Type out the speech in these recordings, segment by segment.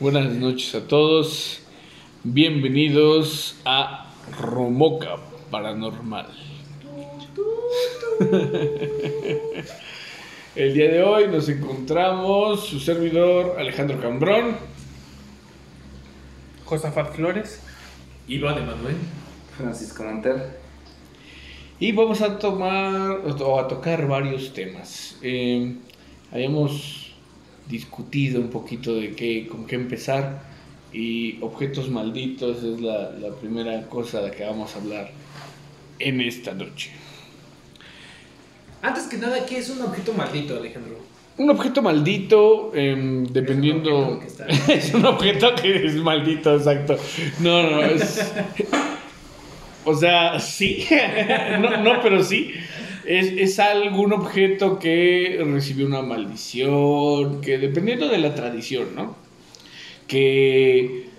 Buenas noches a todos. Bienvenidos a Romoca Paranormal. El día de hoy nos encontramos su servidor Alejandro Cambrón. Josafat Flores. Iván Emanuel. Francisco Mantel. Y vamos a tomar o a tocar varios temas. Eh, habíamos discutido un poquito de qué, con qué empezar y objetos malditos es la, la primera cosa de que vamos a hablar en esta noche. Antes que nada, ¿qué es un objeto maldito, Alejandro? Un objeto maldito, em, dependiendo... Es un objeto que es un objeto que es maldito, exacto. No, no, es... O sea, sí. no, no, pero sí. Es, es algún objeto que recibió una maldición, que dependiendo de la tradición, ¿no? Que,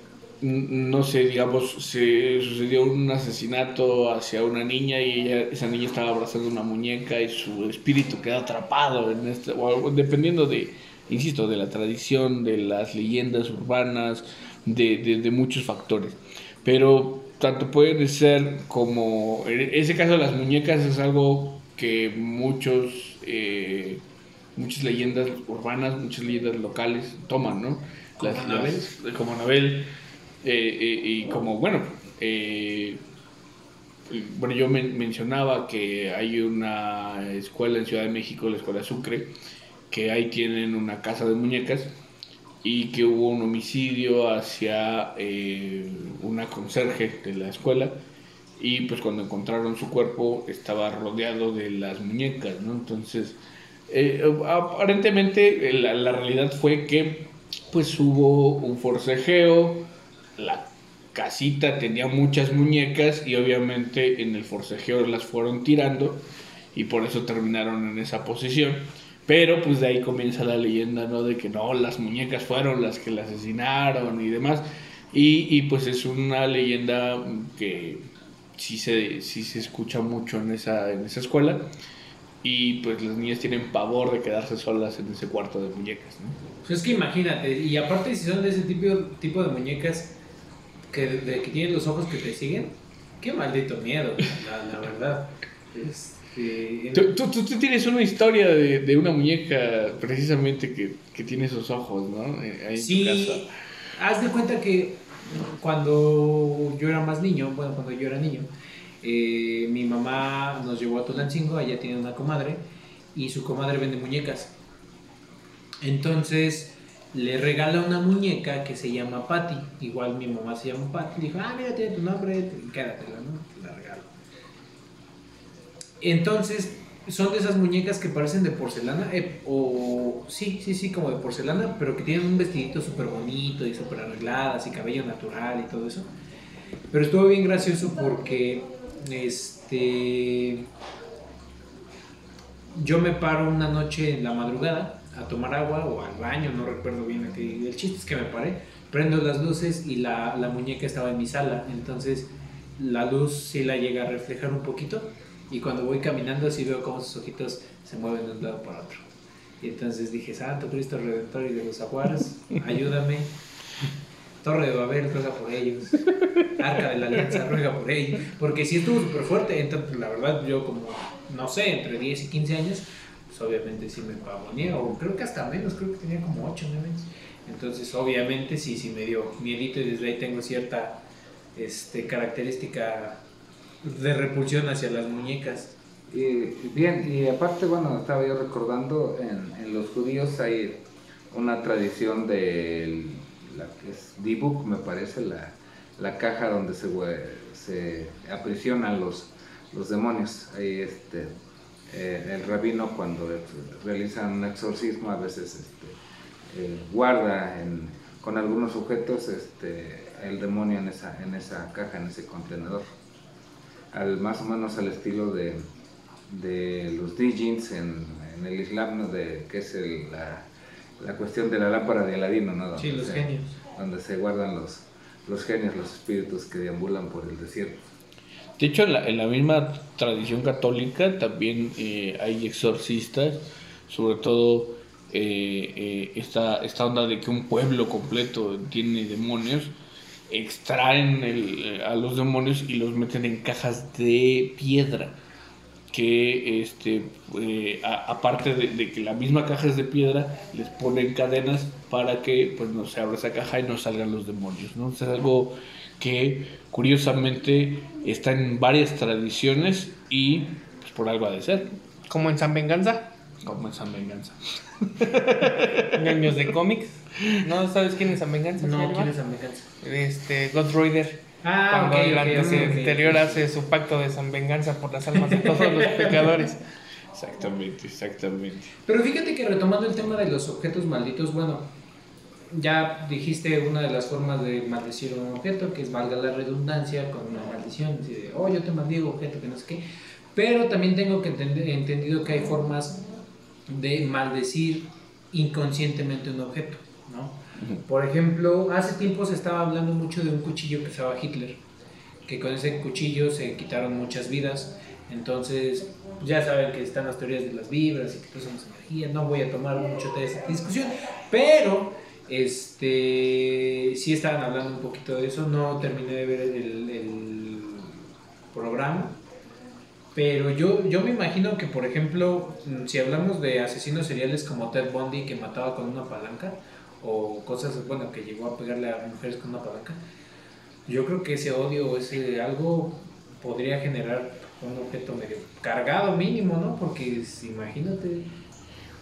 no sé, digamos, se sucedió un asesinato hacia una niña y ella- esa niña estaba abrazando una muñeca y su espíritu quedó atrapado en este, o dependiendo de, insisto, de la tradición, de las leyendas urbanas, de, muchos factores. Pero tanto pueden ser como, en ese caso las muñecas es algo que muchos, eh, muchas leyendas urbanas, muchas leyendas locales toman, ¿no? Como Anabel. como Anabel, eh, eh, y como, bueno, eh, bueno, yo men- mencionaba que hay una escuela en Ciudad de México, la Escuela Sucre, que ahí tienen una casa de muñecas y que hubo un homicidio hacia eh, una conserje de la escuela y pues cuando encontraron su cuerpo estaba rodeado de las muñecas, ¿no? Entonces, eh, aparentemente eh, la, realidad fue que pues hubo un forcejeo, la casita tenía muchas muñecas y obviamente en el forcejeo las fueron tirando y por eso terminaron en esa posición. Pero pues de ahí comienza la leyenda, ¿no? De que no, las muñecas fueron las que la asesinaron y demás. Y, y, pues es una leyenda que sí se, sí se escucha mucho en esa, en esa escuela. Y pues las niñas tienen pavor de quedarse solas en ese cuarto de muñecas, ¿no? Pues es que imagínate, y aparte si son de ese tipo, tipo de muñecas que, de- que tienen los ojos que te siguen, qué maldito miedo, la, la verdad. Este, Tú, tú, tú- tienes una historia de, de una muñeca precisamente que, que tiene esos ojos, ¿no? Eh, Ahí en tu Sí, casa. haz de cuenta que cuando yo era más niño, bueno, cuando yo era niño, eh, mi mamá nos llevó a Tulancingo, ella tiene una comadre, y su comadre vende muñecas. Entonces le regala una muñeca que se llama Patty, igual mi mamá se llama Patty, dijo, ah, mira, tiene tu nombre, quédatela, ¿no? La regalo. Entonces, son de esas muñecas que parecen de porcelana, eh, o sí, sí, sí, como de porcelana, pero que tienen un vestidito súper bonito y súper arregladas y cabello natural y todo eso. Pero estuvo bien gracioso porque, este, yo me paro una noche en la madrugada a tomar agua o al baño, no recuerdo bien. El chiste es que me paré, prendo las luces y la, la muñeca estaba en mi sala, entonces la luz sí la llega a reflejar un poquito y cuando voy caminando sí veo cómo sus ojitos se mueven de un lado para otro. Y entonces dije, Santo Cristo Redentor y de los Aguaras, ayúdame. Torre de Babel, ruega por ellos. Arca de la Alianza, ruega por ellos. Porque sí estuvo súper fuerte. Entonces, la verdad, yo como, no sé, entre 10 y 15 años, pues obviamente sí me pavoneé. O creo que hasta menos, creo que tenía como 8 9 años. Entonces, obviamente sí, sí me dio miedito y desde ahí tengo cierta este, característica de repulsión hacia las muñecas. Y, bien, y aparte, bueno, estaba yo recordando, en, en los judíos hay una tradición de la que es Dibuk, me parece, la, la caja donde se, se aprisionan los, los demonios. Ahí este, eh, el rabino cuando realiza un exorcismo a veces este, eh, guarda con algunos objetos este, el demonio en esa, en esa caja, en ese contenedor. Al, más o menos al estilo de, de los dijins en, en el Islam, ¿no? de, que es el- la, la cuestión de la lámpara de Aladino, ¿no? Sí, Donde los se- genios. Donde se guardan los, los genios, los espíritus que deambulan por el desierto. De hecho, en la, en la misma tradición católica también eh, hay exorcistas, sobre todo eh, eh, esta, esta onda de que un pueblo completo tiene demonios, extraen el- a los demonios y los meten en cajas de piedra. Que este, eh, aparte de, de que la misma caja es de piedra, les ponen cadenas para que pues, no se abra esa caja y no salgan los demonios. ¿no? es algo que curiosamente está en varias tradiciones y pues, por algo ha de ser, Como en San Venganza, como en San Venganza. años de cómics. ¿No sabes quién es San Venganza? No, ¿quién es Americans? Este, Ghost Rider. Ah, cuando ok, el ok, ante- ok, ok. anterior hace su pacto de San Venganza por las almas de todos los pecadores. Exactamente, exactamente. Pero fíjate que retomando el tema de los objetos malditos, bueno, ya dijiste una de las formas de maldecir un objeto, que es valga la redundancia con una maldición, así de, oh, yo te maldigo objeto, que no sé qué. Pero también tengo que entender, entendido que hay formas de maldecir inconscientemente un objeto, ¿no? Por ejemplo, hace tiempo se estaba hablando mucho de un cuchillo que usaba Hitler, que con ese cuchillo se quitaron muchas vidas. Entonces, ya saben que están las teorías de las vibras y que todas somos energía. No voy a tomar mucho de esa discusión, pero este sí estaban hablando un poquito de eso. No terminé de ver el, el programa. Pero yo, yo me imagino que, por ejemplo, mm, si hablamos de asesinos seriales como Ted Bundy que mataba con una palanca, o cosas, bueno, que llegó a pegarle a mujeres con una palanca, yo creo que ese odio o ese algo podría generar un objeto medio cargado mínimo, ¿no? Porque si- imagínate.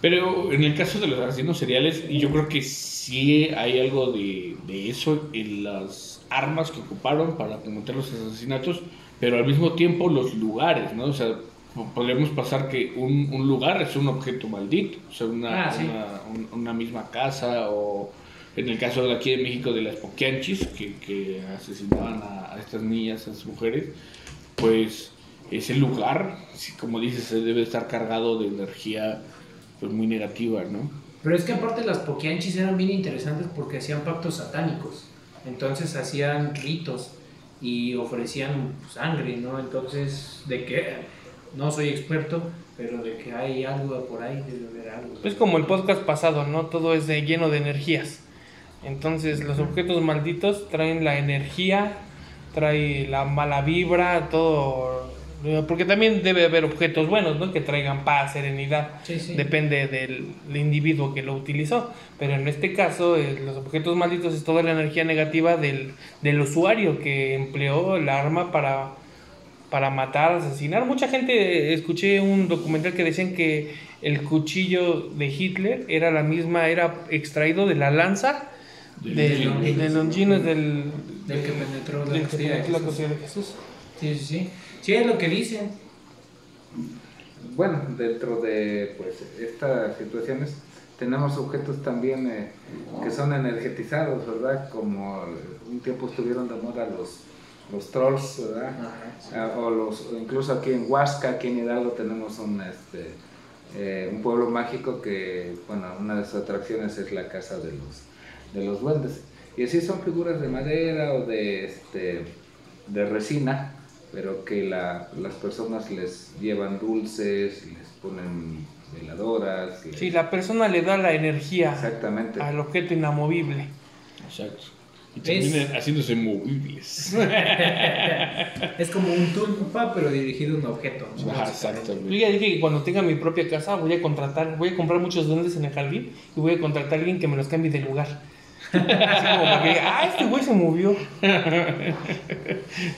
Pero en el caso de los asesinos seriales, yo creo que sí hay algo de, de eso en las armas que ocuparon para cometer los asesinatos, pero al mismo tiempo los lugares, ¿no? O sea, po- podríamos pasar que un, un lugar es un objeto maldito, o sea, una, Ah, sí. una, un- una misma casa, o en el caso de aquí de México de las poquianchis, que, que asesinaban a, a estas niñas, a estas mujeres, pues ese lugar, como dices, debe estar cargado de energía pues muy negativa, ¿no? Pero es que aparte las poquianchis eran bien interesantes porque hacían pactos satánicos. Entonces hacían ritos y ofrecían sangre, ¿no? Entonces, de que no soy experto, pero de que hay algo por ahí, debe haber algo. Es como el podcast pasado, ¿no? Todo es de, lleno de energías. Entonces, los objetos malditos traen la energía, trae la mala vibra, todo. Porque también debe haber objetos buenos, ¿no? Que traigan paz, serenidad. Sí, sí. Depende del, del individuo que lo utilizó. Pero en este caso, eh, los objetos malditos es toda la energía negativa del, del usuario que empleó el arma para, para matar, asesinar. Mucha gente, escuché un documental que decían que el cuchillo de Hitler era la misma, era extraído de la lanza Del de, de Longines del, Del que penetró la del que penetró la de Jesús. Sí, sí, sí. Sí, es lo que dicen. Bueno, dentro de pues estas situaciones tenemos objetos también eh, que son energetizados, ¿verdad? Como un tiempo estuvieron de moda los, los trolls, ¿verdad? Ah, o los, incluso aquí en Huasca, aquí en Hidalgo tenemos un, este, eh, un pueblo mágico que, bueno, una de sus atracciones es la casa de los, de los duendes. Y así son figuras de madera o de, este, de resina, pero que la- las personas les llevan dulces, les ponen veladoras. les- Sí, la persona le da la energía Exactamente. al objeto inamovible. Exacto. Y Es- terminan haciéndose movibles. Es como un tulpa, pero dirigido a un objeto. ¿no? Ajá, Yo exactamente. ya dije que cuando tenga mi propia casa voy a contratar, voy a comprar muchos duendes en el jardín y voy a contratar a alguien que me los cambie de lugar. Así como para que, ah, este güey se movió.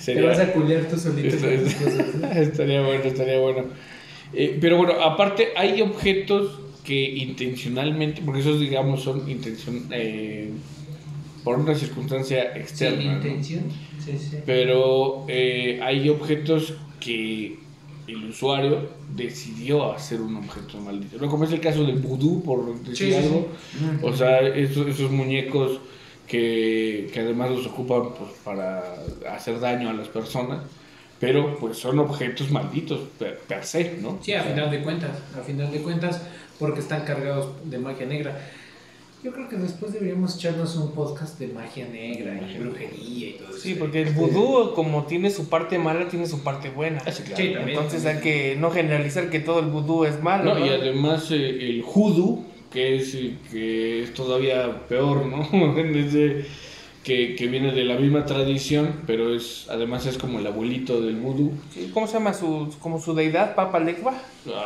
Te vas a culear tú solito. Esto con es- tus cosas, estaría bueno, estaría bueno. Eh, pero bueno, aparte hay objetos que intencionalmente, porque esos digamos son intención eh, por una circunstancia externa. ¿no? intención. Sí, sí. Pero eh, hay objetos que el usuario decidió hacer un objeto maldito. ¿no? Como es el caso del vudú, por decir Sí, sí, algo. O sea, esos, esos muñecos que, que además los ocupan pues, para hacer daño a las personas, pero pues son objetos malditos per, per se, ¿no? Sí, a O sea, final de cuentas, a final de cuentas, porque están cargados de magia negra. Yo creo que después deberíamos echarnos un podcast de magia negra y brujería y todo eso. Sí, porque el vudú, como tiene su parte mala, tiene su parte buena. Sí, claro. Sí, también. Entonces hay que no generalizar que todo el vudú es malo. No, ¿no? y además eh, el hoodoo que es, que es todavía peor, ¿no? Que, que viene de la misma tradición, pero es además es como el abuelito del vudú, Sí, ¿Cómo se llama su, como su deidad? Papa Legba.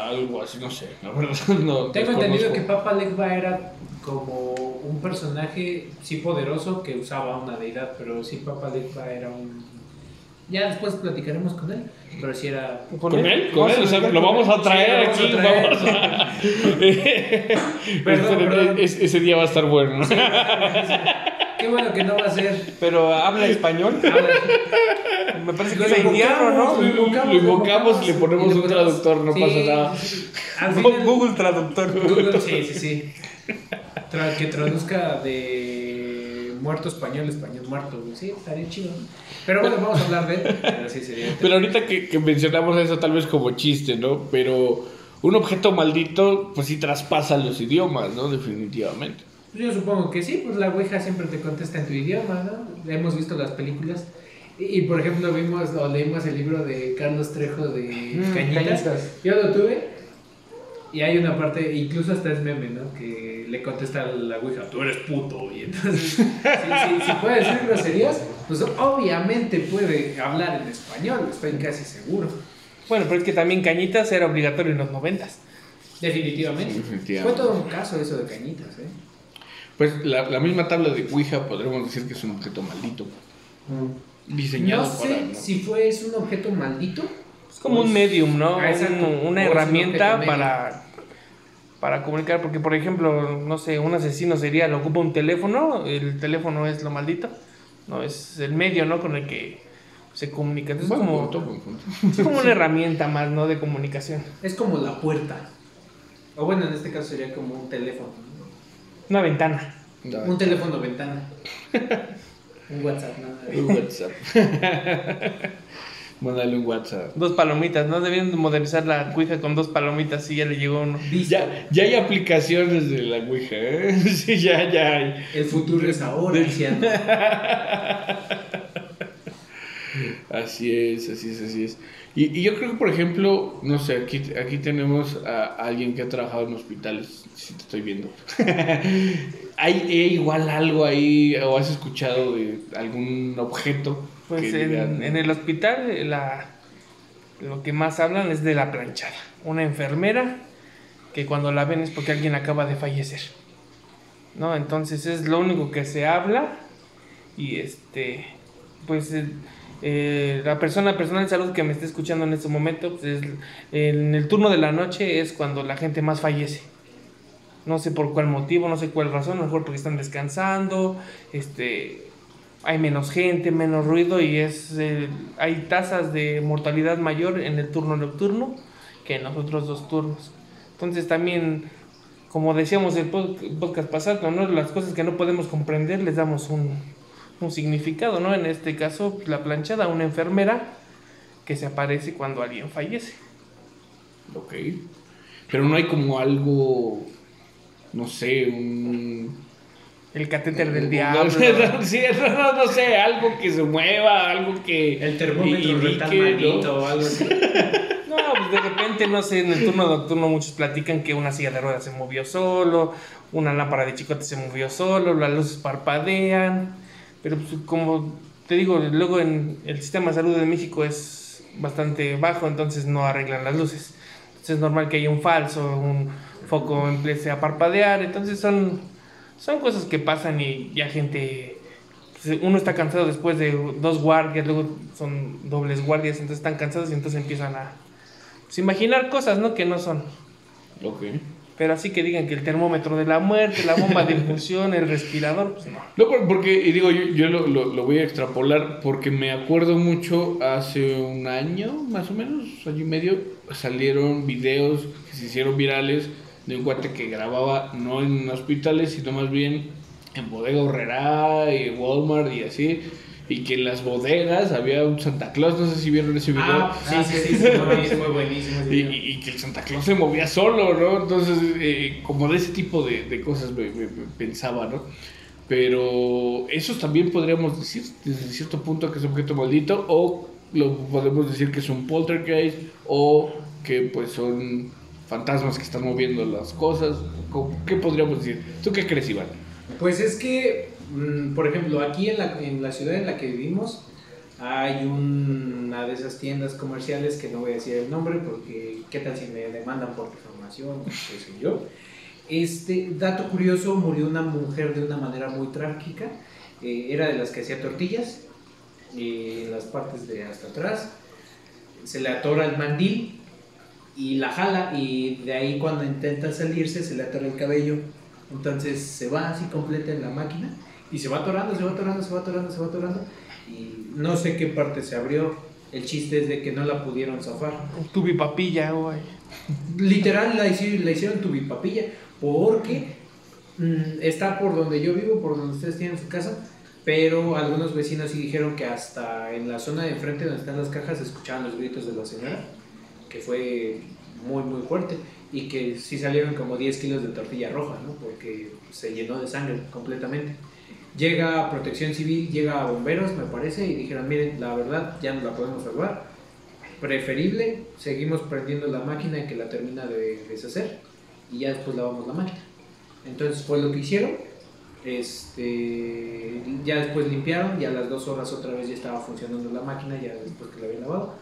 algo así, no sé, la verdad no Tengo entendido que. Papa Legba era como un personaje, sí poderoso, que usaba una deidad, pero sí Papa Legba era un... Ya después platicaremos con él, pero sí era... ¿Con él? ¿Con ¿Cómo él? O se sea, lo vamos a traer Sí, aquí, lo vamos a vamos a... Perdón, Ese- perdón. es- ese día va a estar bueno, ¿no? Qué bueno que no va a ser... Pero habla español. Me parece que Lo es indiano, invocamos, ¿no? lo invocamos, Lo invocamos y le ponemos un traductor, no Sí, pasa nada. Google, final, Google Traductor. Google, sí, sí, sí. Tra- que traduzca de muerto español, español muerto. güey. Sí, estaría chido. ¿no? Pero bueno, vamos a hablar de él. Pero sí sería. Pero ahorita que, que mencionamos eso tal vez como chiste, ¿no? Pero un objeto maldito pues sí traspasa los idiomas, ¿no? Definitivamente. Yo supongo que sí, pues la Ouija siempre te contesta en tu idioma, ¿no? Hemos visto las películas. Y, y, por ejemplo, vimos o leímos el libro de Carlos Trejo de Mm, Cañitas. Cañitas. Yo lo tuve. Y hay una parte, incluso hasta es meme, ¿no? Que le contesta a la Ouija, tú eres puto. Y entonces, si, si- si puede decir groserías, pues obviamente puede hablar en español, estoy casi seguro. Bueno, pero es que también Cañitas era obligatorio en los noventas. Definitivamente. Definitivamente. Fue todo un caso eso de Cañitas, ¿eh? Pues la, la misma tabla de Ouija podríamos decir que es un objeto maldito. Diseñado No sé para... ¿no? si fue es un objeto maldito. Es como un medium, ¿no? Ah. Un- una un herramienta para, para comunicar, porque por ejemplo, no sé, un asesino sería, lo ocupa un teléfono, el teléfono es lo maldito, no es el medio, ¿no? Con el que se comunica. Entonces Buen como, punto, buen punto. es como una herramienta más, ¿no? De comunicación. Es como la puerta. O bueno, en este caso sería como un teléfono. Una ventana. Un teléfono ventana. un WhatsApp, nada. Un WhatsApp. Mándale un WhatsApp. Dos palomitas, ¿no? Debían de modernizar la cuija con dos palomitas y ya le llegó uno. Ya, ya hay aplicaciones de la Ouija, ¿eh? Sí, ya, ya hay. El futuro es ahora, anciano. Así es, así es, así es. Y, y yo creo que, por ejemplo, no sé, aquí, aquí tenemos a alguien que ha trabajado en hospitales, si te estoy viendo. ¿Hay eh, igual algo ahí, o has escuchado de algún objeto? Pues en, digan- en el hospital eh, la, lo que más hablan es de la planchada. Una enfermera que cuando la ven es porque alguien acaba de fallecer. ¿No? Entonces es lo único que se habla y este pues eh, la persona personal de salud que me está escuchando en este momento pues, es- en el turno de la noche es cuando la gente más fallece. No sé por cuál motivo, no sé cuál razón, mejor porque están descansando, este hay menos gente, menos ruido y es eh, hay tasas de mortalidad mayor en el turno nocturno que en los otros dos turnos. Entonces también, como decíamos el pod- podcast pasado, ¿no? las cosas que no podemos comprender les damos un, un significado, ¿no? En este caso, la planchada, una enfermera que se aparece cuando alguien fallece. Ok. Pero no hay como algo, no sé, un... El catéter del No, diablo. sí, no, no, no sé, algo que se mueva, algo que... El termómetro ¿no? maldito o algo así. No, pues de repente, no sé, en el turno nocturno muchos platican que una silla de ruedas se movió solo, una lámpara de chicote se movió solo, las luces parpadean, pero pues, como te digo, luego en el sistema de salud de México es bastante bajo, entonces no arreglan las luces. Entonces es normal que haya un falso, un foco empiece a parpadear, entonces son, son cosas que pasan y ya gente pues, uno está cansado después de dos guardias, luego son dobles guardias, entonces están cansados y entonces empiezan a pues, imaginar cosas, ¿no? Que no son. Ok. Pero así que digan que el termómetro de la muerte, la bomba de infusión, el respirador, pues no. No, por- porque, y digo, yo, yo lo voy a extrapolar porque me acuerdo mucho hace un año, más o menos, año y medio, salieron videos que se hicieron virales de un cuate que grababa no en hospitales, sino más bien en Bodega Horrera y Walmart y así, y que en las bodegas había un Santa Claus, no sé si vieron ese video. Ah, sí, sí, sí, sí, no, es muy buenísimo. ese Y, video. y- y que el Santa Claus se movía solo, ¿no? Entonces, eh, como de ese tipo de, de cosas me, me- me pensaba, ¿no? Pero esos también podríamos decir, desde cierto punto, que es objeto maldito, o lo podemos decir que es un poltergeist, o que pues son fantasmas que están moviendo las cosas. ¿Cómo- ¿Qué podríamos decir? ¿Tú qué crees, Iván? Pues es que, por ejemplo, aquí en la, en la ciudad en la que vivimos hay una de esas tiendas comerciales que no voy a decir el nombre porque qué tal si me demandan por difamación, qué sé yo. Este dato curioso, murió una mujer de una manera muy trágica. Eh, era de las que hacía tortillas eh, en las partes de hasta atrás. Se le atora el mandil y la jala y de ahí cuando intenta salirse se le atora el cabello. Entonces se va así completa en la máquina y se va atorando, se va atorando, se va atorando, se va atorando. Y no sé qué parte se abrió. El chiste es de que no la pudieron zafar. Tu bipapilla, güey. Literal la hicieron, la hicieron tubipapilla porque mm, está por donde yo vivo, por donde ustedes tienen su casa. Pero algunos vecinos sí dijeron que hasta en la zona de enfrente donde están las cajas escuchaban los gritos de la señora, que fue muy muy fuerte y que sí salieron como 10 kilos de tortilla roja, ¿no? Porque se llenó de sangre completamente. Llega Protección Civil, llega a Bomberos, me parece, y dijeron, miren, la verdad ya no la podemos salvar. Preferible, seguimos prendiendo la máquina y que la termina de deshacer y ya después lavamos la máquina. Entonces fue lo que hicieron. Este, ya después limpiaron, ya a las dos horas otra vez ya estaba funcionando la máquina, ya después que la habían lavado.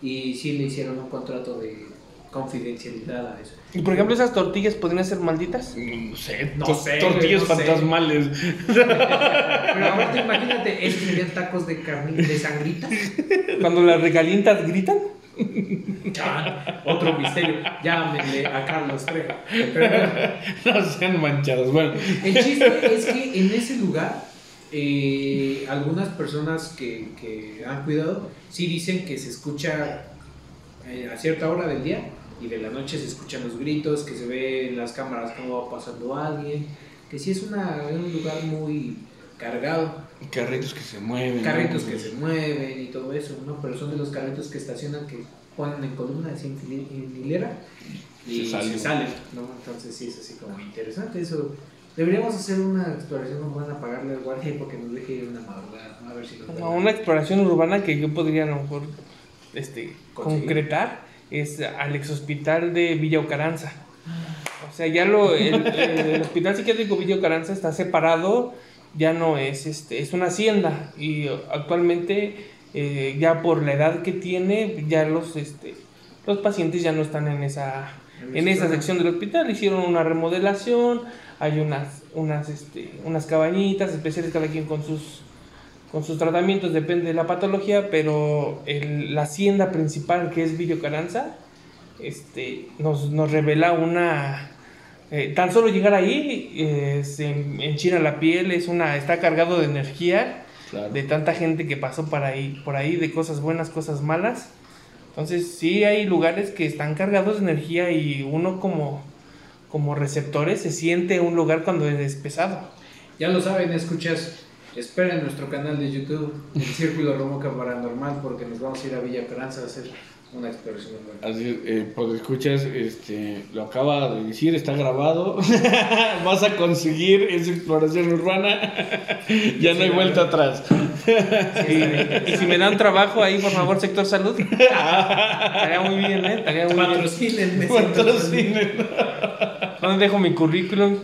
Y sí le hicieron un contrato de confidencialidad a eso. Y por ejemplo, esas tortillas podrían ser malditas. No sé, No sé, tortillas sé. fantasmales. Pero ahorita imagínate, ¿es que serían tacos de carne, de sangritas? Cuando las regalientas gritan. Chan, otro misterio. Llámenle a Carlos Trejo. No sean manchados. Bueno, El chiste es que en ese lugar, eh, algunas personas que, que han cuidado sí dicen que se escucha eh, a cierta hora del día y de la noche se escuchan los gritos, que se ve en las cámaras cómo va pasando alguien, que sí es una, un lugar muy cargado, carritos que se mueven. ¿no? carritos que se mueven y todo eso, ¿no? Pero son de los carritos que estacionan, que ponen en columna, así en, hilera y Se se salen. salen, ¿no? Entonces sí es así como interesante eso. Deberíamos hacer una exploración urbana, pagarle al guardia porque nos deje ir una madrugada, ¿no? a ver si nos No, una exploración urbana que yo podría a lo mejor este, Conseguir. concretar es al ex hospital de Villa Ocaranza. O sea, ya lo, el, el hospital psiquiátrico Villa Ocaranza está separado, ya no es, este, es una hacienda y actualmente eh, ya por la edad que tiene, ya los, este, los pacientes ya no están en esa, en esa sección del hospital, hicieron una remodelación, hay unas, unas, este, unas cabañitas especiales cada quien con sus con sus tratamientos, depende de la patología, pero el- la hacienda principal que es Villa Caranza, este, nos, nos revela una... eh, tan solo llegar ahí eh, se enchina la piel, es una, está cargado de energía, Claro. de tanta gente que pasó por ahí, por ahí, de cosas buenas, cosas malas. Entonces sí hay lugares que están cargados de energía y uno como, como receptores se siente un lugar cuando es pesado. Ya lo saben, escuchas. Esperen nuestro canal de YouTube, El Círculo Romoca Paranormal, porque nos vamos a ir a Villa Esperanza a hacer una exploración urbana. Así es, eh, pues escuchas, este, lo acaba de decir, está grabado. Vas a conseguir esa exploración urbana. ya no hay vuelta atrás. Y, y si me dan trabajo ahí, por favor, sector salud. Estaría muy bien, ¿eh? Estaría muy bien. Patrocínenme. Patrocinen. ¿Dónde dejo mi currículum?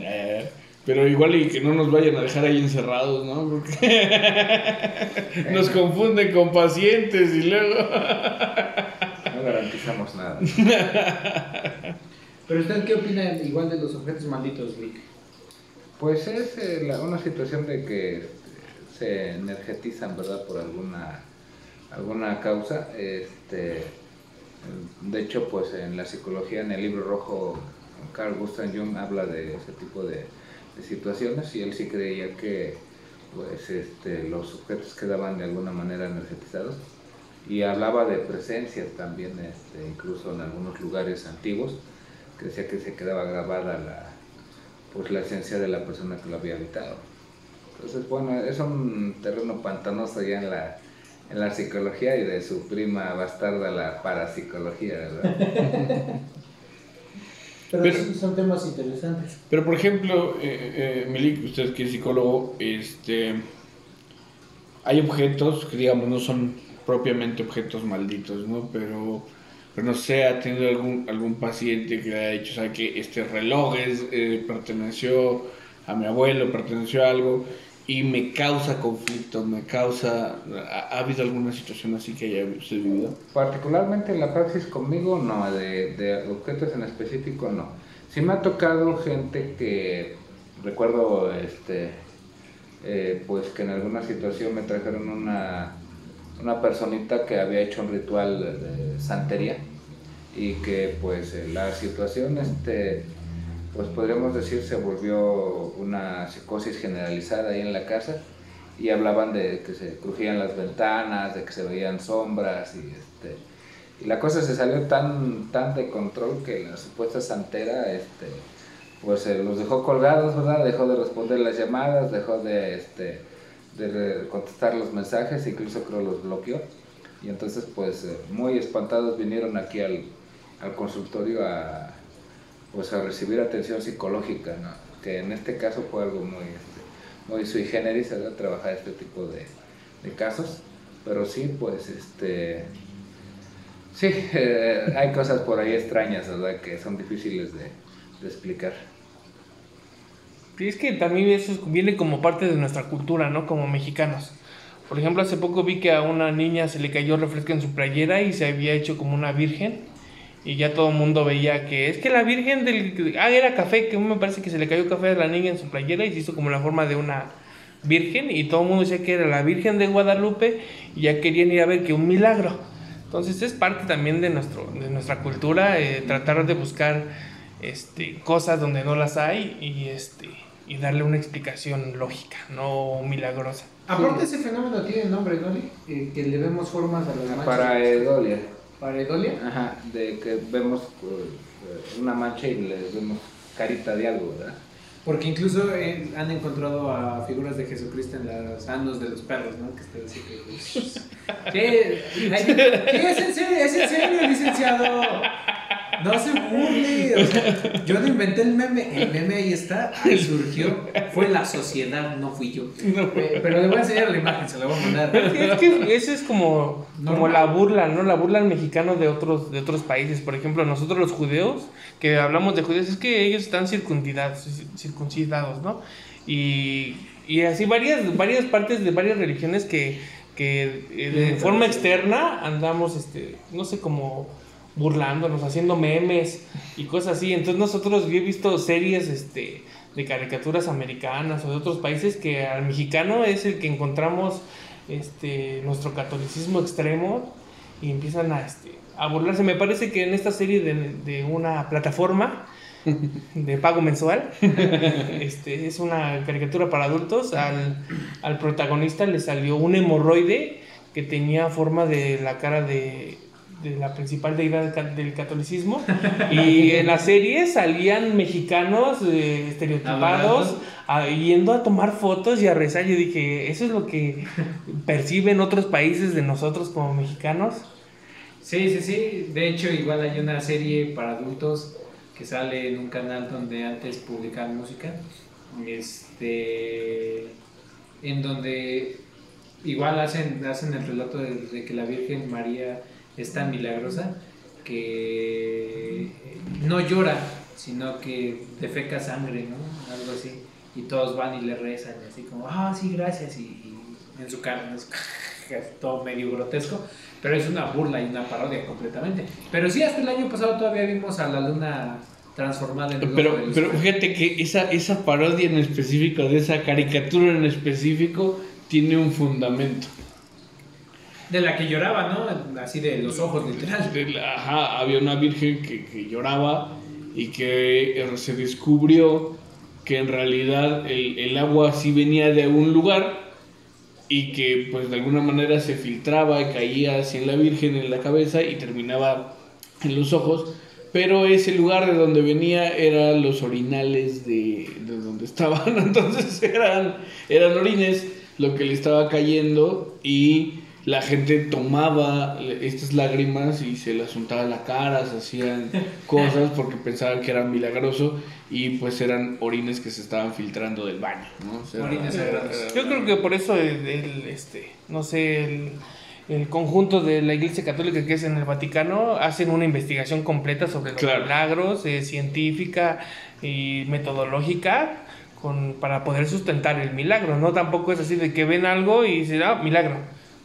Eh, pero igual y que no nos vayan a dejar ahí encerrados, ¿no? Porque nos confunden con pacientes y luego... No garantizamos nada. Pero usted, ¿qué opina igual de los objetos malditos, Vic? Pues es eh, la- una situación de que este, se energetizan, ¿verdad? Por alguna alguna causa. Este, de hecho, pues en la psicología, en el libro rojo, Carl Gustav Jung habla de ese tipo de, de situaciones y él sí creía que pues, este, los objetos quedaban de alguna manera energetizados. Y hablaba de presencias también, este, incluso en algunos lugares antiguos, que decía que se quedaba grabada la, pues la esencia de la persona que lo había habitado. Entonces, bueno, es un terreno pantanoso ya en la, en la psicología y de su prima bastarda la parapsicología, ¿verdad? Pero, Pero- sí son temas interesantes. Pero por ejemplo, eh, eh, Milik, usted que es psicólogo, este, hay objetos que digamos no son propiamente objetos malditos, ¿no? Pero pero no sé, ha tenido algún, algún paciente que le haya dicho, ¿sabe que Este reloj es, eh, perteneció a mi abuelo, perteneció a algo y me causa conflicto, me causa... ¿Ha, ha habido alguna situación así que haya vivido? Particularmente en la praxis conmigo, no, de, de objetos en específico, no. Sí me ha tocado gente que, recuerdo, este, eh, pues que en alguna situación me trajeron una, una personita que había hecho un ritual de santería y que pues la situación, este, pues podríamos decir, se volvió una psicosis generalizada ahí en la casa y hablaban de que se crujían las ventanas, de que se veían sombras y este y la cosa se salió tan tan de control que la supuesta santera este pues eh, los dejó colgados, ¿verdad? Dejó de responder las llamadas, dejó de este de contestar los mensajes, incluso creo los bloqueó. Y entonces pues eh, muy espantados vinieron aquí al, al consultorio a pues a recibir atención psicológica, ¿no? Que en este caso fue algo muy este, muy sui generis, ¿verdad? Trabajar este tipo de, de casos, pero sí pues este sí eh, hay cosas por ahí extrañas, ¿verdad? Que son difíciles de, de explicar. Sí, es que también eso viene como parte de nuestra cultura, ¿no? Como mexicanos. Por ejemplo, hace poco vi que a una niña se le cayó refresco en su playera y se había hecho como una virgen. Y ya todo el mundo veía que es que la virgen del... Ah, era café, que me parece que se le cayó café a la niña en su playera y se hizo como la forma de una virgen. Y todo el mundo decía que era la Virgen de Guadalupe y ya querían ir a ver que un milagro. Entonces es parte también de, nuestro, de nuestra cultura eh, tratar de buscar este, cosas donde no las hay y, este, y darle una explicación lógica, no milagrosa. Aparte ese fenómeno tiene nombre, ¿no? Eh, que le vemos formas a las manchas. Pareidolia. Pareidolia. Ajá, de que vemos eh, una mancha y le vemos carita de algo, ¿verdad? Porque incluso eh, han encontrado a figuras de Jesucristo en los anos de los perros, ¿no? Que está así que... ¿Qué? ¿Qué? ¿Es en serio? ¿Es en serio, licenciado? No se burle. O sea, yo no inventé el meme. El meme ahí está. Ahí surgió. Fue la sociedad, no fui yo. Eh, Pero le voy a enseñar la imagen, se la voy a mandar. Es que eso es como, como la burla, ¿no? La burla al mexicano de otros, de otros países. Por ejemplo, nosotros los judeos, que hablamos de judíos, es que ellos están circuncidados, circuncidados ¿no? Y, y así varias, varias partes de varias religiones que, que eh, de forma externa andamos, este, no sé, como burlándonos, haciendo memes y cosas así. Entonces nosotros, yo he visto series, este de caricaturas americanas o de otros países que al mexicano es el que encontramos este nuestro catolicismo extremo y empiezan a este a burlarse me parece que en esta serie de, de una plataforma de pago mensual este es una caricatura para adultos al, al protagonista le salió un hemorroide que tenía forma de la cara de de la principal deidad del ca- del catolicismo y en la serie salían mexicanos eh, estereotipados a- yendo a tomar fotos y a rezar. Yo dije, eso es lo que perciben otros países de nosotros como mexicanos. Sí, sí, sí. De hecho, igual hay una serie para adultos que sale en un canal donde antes publicaban música. Este. En donde igual hacen, hacen el relato de, de que la Virgen María es tan milagrosa que no llora, sino que defeca sangre, ¿no? Algo así. Y todos van y le rezan, así como, ah, sí, gracias. Y, y en su cara, ¿no? Es todo medio grotesco. Pero es una burla y una parodia completamente. Pero sí, hasta el año pasado todavía vimos a la luna transformada en el Pero, pero fíjate que esa, esa parodia en específico, de esa caricatura en específico, tiene un fundamento. De la que lloraba, ¿no? Así de los ojos, literal. Ajá, había una virgen que, que lloraba y que eh, se descubrió que en realidad el, el agua sí venía de algún lugar y que pues de alguna manera se filtraba y caía hacia en la virgen en la cabeza y terminaba en los ojos pero ese lugar de donde venía eran los orinales de, de donde estaban entonces eran eran orines lo que le estaba cayendo y la gente tomaba estas lágrimas y se las untaba en la cara, se hacían cosas porque pensaban que era milagroso y pues eran orines que se estaban filtrando del baño, ¿no? O sea, Orines era- sagrados. era- Yo creo que por eso el, el, este, no sé, el, el conjunto de la Iglesia Católica que es en el Vaticano hacen una investigación completa sobre los Claro. milagros, eh, científica y metodológica, con, para poder sustentar el milagro. No tampoco es así de que ven algo y dicen, ah, milagro.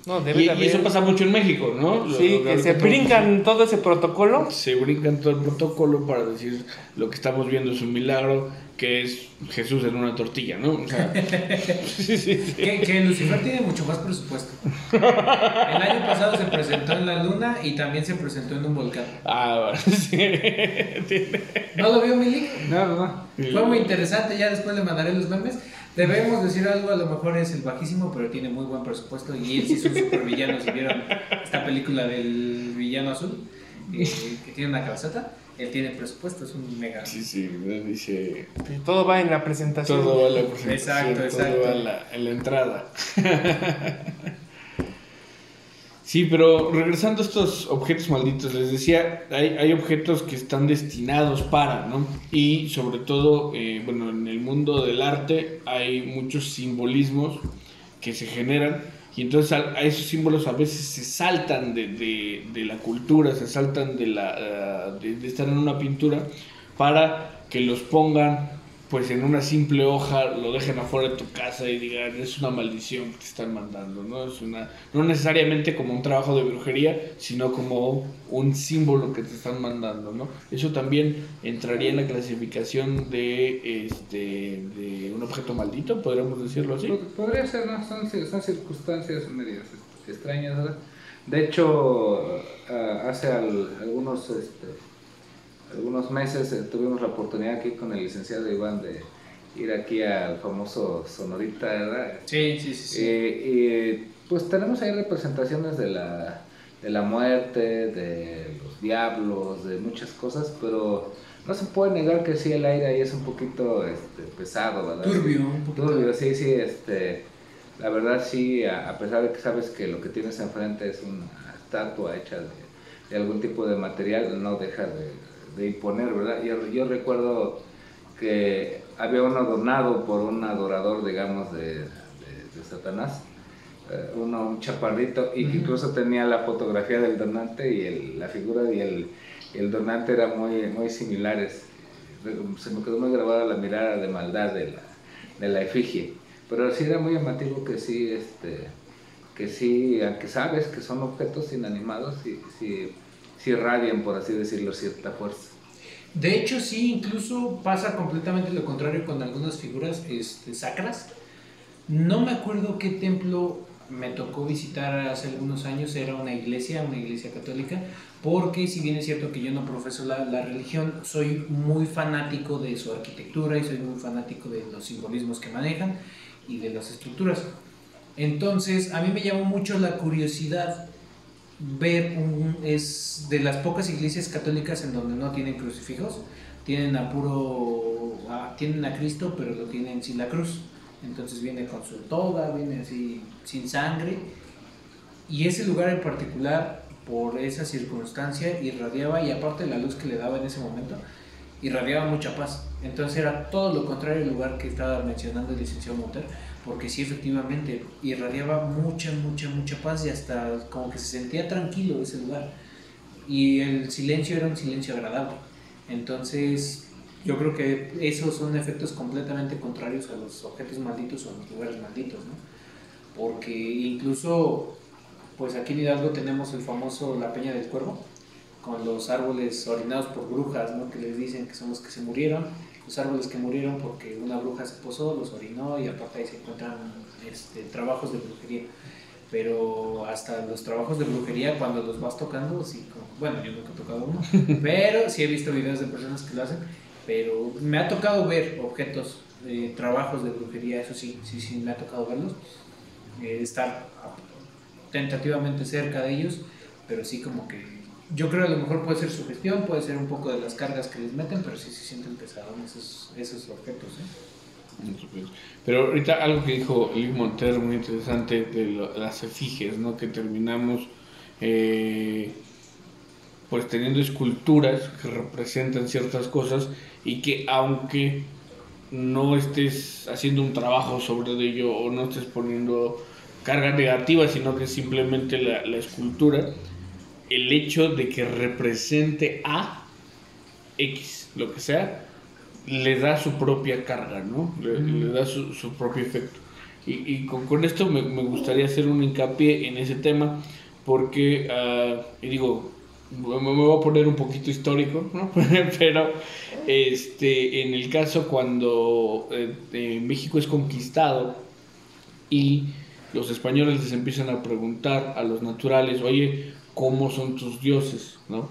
No, debe Y, de y eso pasa mucho en México, ¿no? Lo- Sí, lo que se brincan todo ese protocolo. se brincan todo el protocolo para decir lo que estamos viendo es un milagro, que es Jesús en una tortilla, ¿no? O sea, sí, sí, sí. Que, que Lucifer tiene mucho más presupuesto. El año pasado se presentó en la luna y también se presentó en un volcán. Ah, sí. ¿No lo vio Milik? No, no, no. Fue muy interesante, ya después le mandaré los memes. Debemos decir algo, a lo mejor es el bajísimo, pero tiene muy buen presupuesto y él sí es un super villano. Si vieron esta película del villano azul, eh, que tiene una cabezota, él tiene presupuesto, es un mega. Sí, sí, dice Todo va en la presentación. todo va en la presentación, Exacto, todo exacto. va en la, en la entrada. Sí, pero regresando a estos objetos malditos, les decía, hay, hay objetos que están destinados para, ¿no? Y sobre todo, eh, bueno, en el mundo del arte hay muchos simbolismos que se generan y entonces a, esos símbolos a veces se saltan de, de- de la cultura, se saltan de, la, de, de estar en una pintura para que los pongan pues en una simple hoja, lo dejen afuera de tu casa y digan, es una maldición que te están mandando, ¿no? Es una, no necesariamente como un trabajo de brujería, sino como un símbolo que te están mandando, ¿no? Eso también entraría en la clasificación de, este, de un objeto maldito, podríamos decirlo así. Pod- Podría ser, ¿no? Son, son circunstancias medias extrañas, ¿verdad? De hecho, ah, hace al- algunos, este, algunos meses eh, tuvimos la oportunidad aquí con el licenciado Iván de ir aquí al famoso Sonorita, ¿verdad? Sí, sí, sí. sí. Eh, y pues tenemos ahí representaciones de la, de la muerte, de los diablos, de muchas cosas, pero no se puede negar que sí el aire ahí es un poquito este, pesado, ¿verdad? Turbio, un poquito. Turbio, sí, sí, este, la verdad sí, a, a pesar de que sabes que lo que tienes enfrente es una estatua hecha de, de algún tipo de material, no deja de, de imponer, ¿verdad? Yo, yo recuerdo que había uno donado por un adorador, digamos, de, de- de Satanás, eh, uno, un chaparrito, y que incluso tenía la fotografía del donante y el- la figura y el, el donante eran muy, muy similares. Se me quedó muy grabada la mirada de maldad de la, de la efigie. Pero sí era muy llamativo que sí, este, que sí, aunque sabes que son objetos inanimados, sí, sí, sí por así decirlo, cierta fuerza. De hecho, sí, incluso pasa completamente lo contrario con algunas figuras este, sacras. No me acuerdo qué templo me tocó visitar hace algunos años, era una iglesia, una iglesia católica, porque si bien es cierto que yo no profeso la, la religión, soy muy fanático de su arquitectura y soy muy fanático de los simbolismos que manejan y de las estructuras. Entonces, a mí me llamó mucho la curiosidad ver es de las pocas iglesias católicas en donde no tienen crucifijos, tienen a puro, tienen a Cristo, pero lo tienen sin la cruz. Entonces viene con su toga, viene sin sangre. Y ese lugar en particular, por esa circunstancia, irradiaba, y aparte la luz que le daba en ese momento, irradiaba mucha paz. Entonces era todo lo contrario al lugar que estaba mencionando el licenciado Monter, porque sí, efectivamente, irradiaba mucha, mucha, mucha paz y hasta como que se sentía tranquilo ese lugar. Y el silencio era un silencio agradable. Entonces, yo creo que esos son efectos completamente contrarios a los objetos malditos o a los lugares malditos, ¿no? Porque incluso, pues aquí en Hidalgo tenemos el famoso La Peña del Cuervo, con los árboles orinados por brujas, ¿no? Que les dicen que son los que se murieron, los árboles que murieron porque una bruja se posó, los orinó y aparte ahí se encuentran este, trabajos de brujería. Pero hasta los trabajos de brujería, cuando los vas tocando, sí, como- bueno, yo nunca he tocado uno, pero sí he visto videos de personas que lo hacen. Pero me ha tocado ver objetos, eh, trabajos de brujería, eso sí, sí, sí, me ha tocado verlos. eh, estar tentativamente cerca de ellos, pero sí como que yo creo a lo mejor puede ser su gestión, puede ser un poco de las cargas que les meten, pero sí se sienten pesados esos, esos objetos. ¿eh? Pero ahorita algo que dijo Liv Monter muy interesante de lo- las efigies, ¿no? Que terminamos eh, pues teniendo esculturas que representan ciertas cosas y que aunque no estés haciendo un trabajo sobre ello o no estés poniendo carga negativa, sino que simplemente la escultura, el hecho de que represente a X, lo que sea, le da su propia carga, ¿no? Le, le da su, su propio efecto. Y, y con, con esto me, me gustaría hacer un hincapié en ese tema, porque, ah, y digo, me, me voy a poner un poquito histórico, ¿no? Pero este, en el caso cuando eh, eh, México es conquistado y los españoles les empiezan a preguntar a los naturales, oye, ¿cómo son tus dioses? ¿no?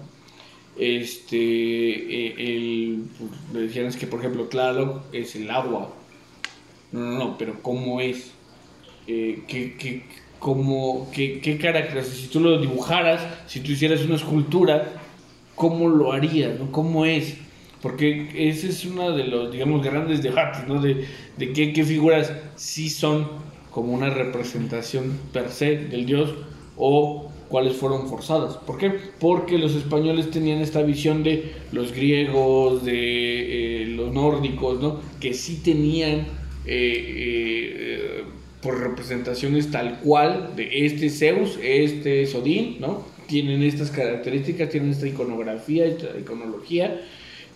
Este, eh, el, pues, le decían es que, por ejemplo, Tlaloc es el agua. No, no, no, pero ¿cómo es? Eh, ¿qué, qué, cómo, qué, qué caracteres? Si tú lo dibujaras, si tú hicieras una escultura, ¿cómo lo harías? ¿no? ¿Cómo es? Porque ese es uno de los, digamos, grandes debates, ¿no? De, de qué, qué figuras sí son como una representación per se del dios o cuáles fueron forzadas. ¿Por qué? Porque los españoles tenían esta visión de los griegos, de eh, los nórdicos, ¿no? Que sí tenían eh, eh, por representaciones tal cual de este Zeus, este es Odín, ¿no? Tienen estas características, tienen esta iconografía, esta iconología.